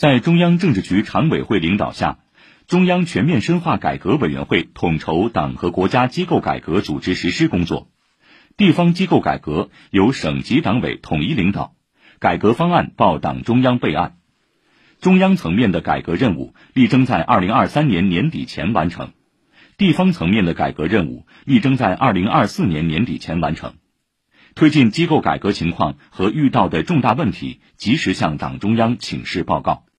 在中央政治局常委会领导下中央全面深化改革委员会统筹党和国家机构改革组织实施工作。地方机构改革由省级党委统一领导改革方案报党中央备案。中央层面的改革任务力争在二零二三年年底前完成。地方层面的改革任务力争在二零二四年年底前完成。推进机构改革情况和遇到的重大问题及时向党中央请示报告。